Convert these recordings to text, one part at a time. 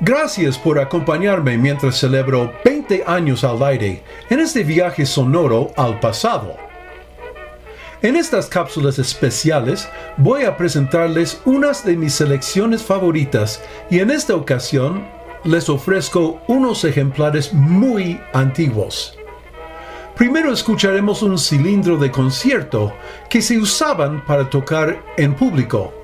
Gracias por acompañarme mientras celebro 20 años al aire en este viaje sonoro al pasado. En estas cápsulas especiales voy a presentarles unas de mis selecciones favoritas y en esta ocasión les ofrezco unos ejemplares muy antiguos. Primero escucharemos un cilindro de concierto que se usaban para tocar en público.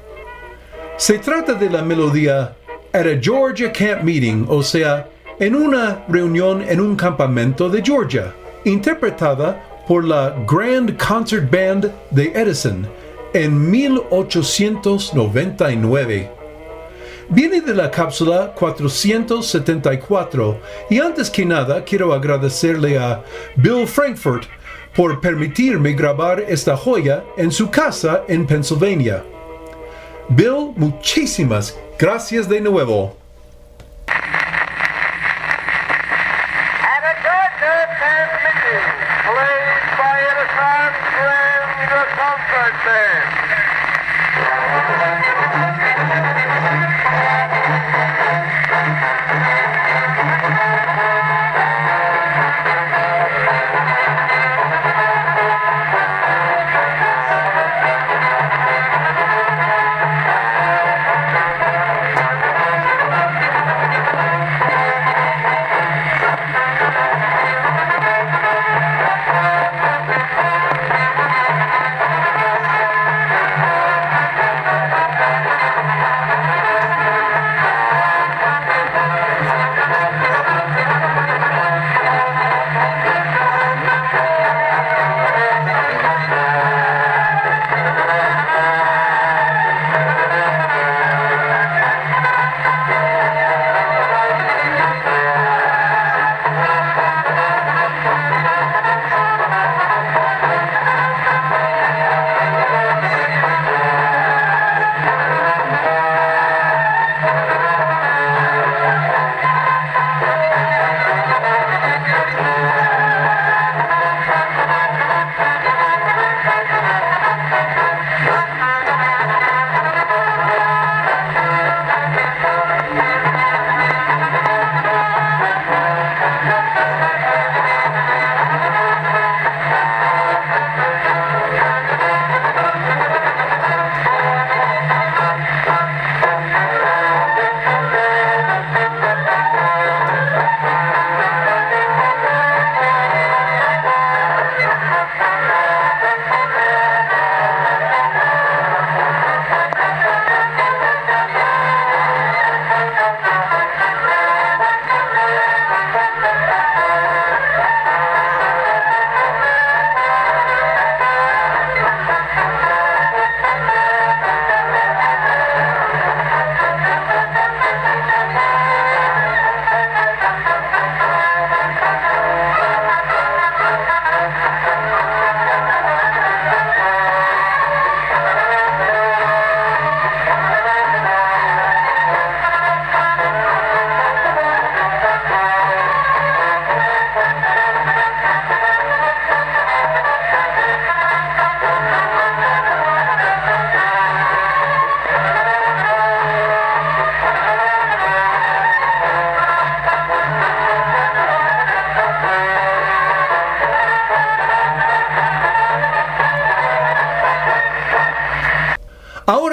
Se trata de la melodía at a Georgia camp meeting, o sea, en una reunión en un campamento de Georgia, interpretada por la Grand Concert Band de Edison en 1899. Viene de la cápsula 474 y antes que nada quiero agradecerle a Bill Frankfurt por permitirme grabar esta joya en su casa en Pennsylvania. Bill, muchísimas gracias de nuevo.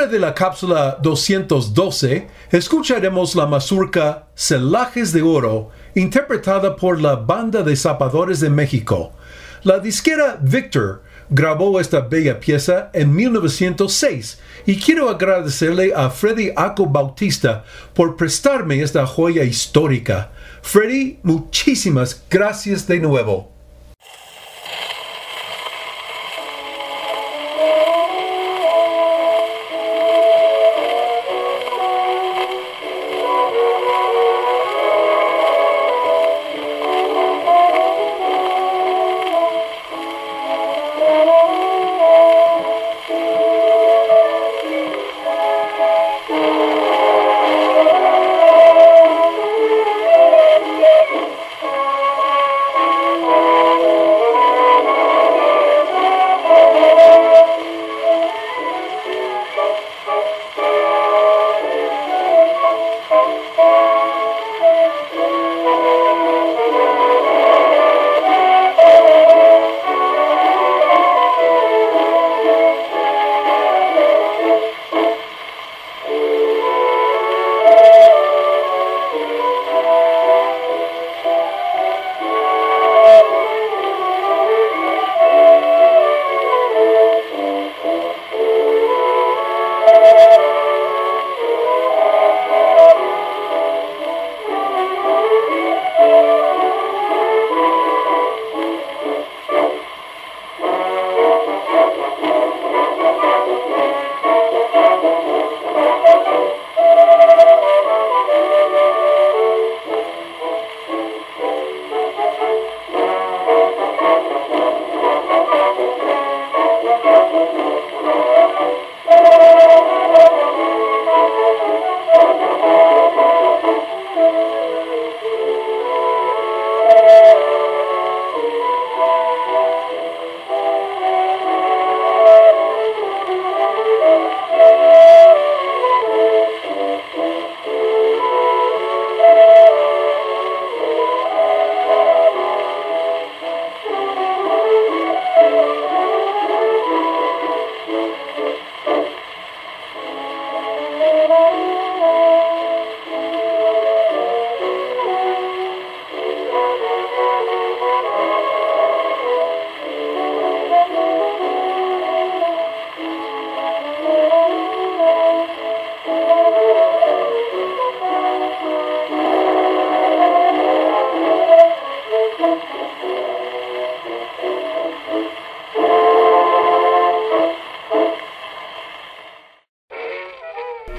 De la cápsula 212 escucharemos la mazurca Celajes de Oro, interpretada por la Banda de Zapadores de México. La disquera Victor grabó esta bella pieza en 1906 y quiero agradecerle a Freddy Aco Bautista por prestarme esta joya histórica. Freddy, muchísimas gracias de nuevo.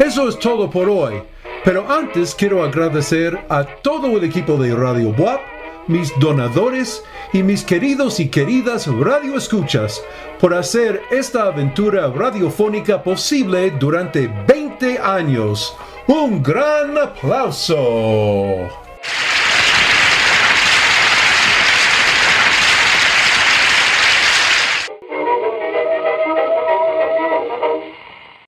Eso es todo por hoy. Pero antes quiero agradecer a todo el equipo de Radio WAP, mis donadores y mis queridos y queridas radioescuchas por hacer esta aventura radiofónica posible durante 20 años. Un gran aplauso.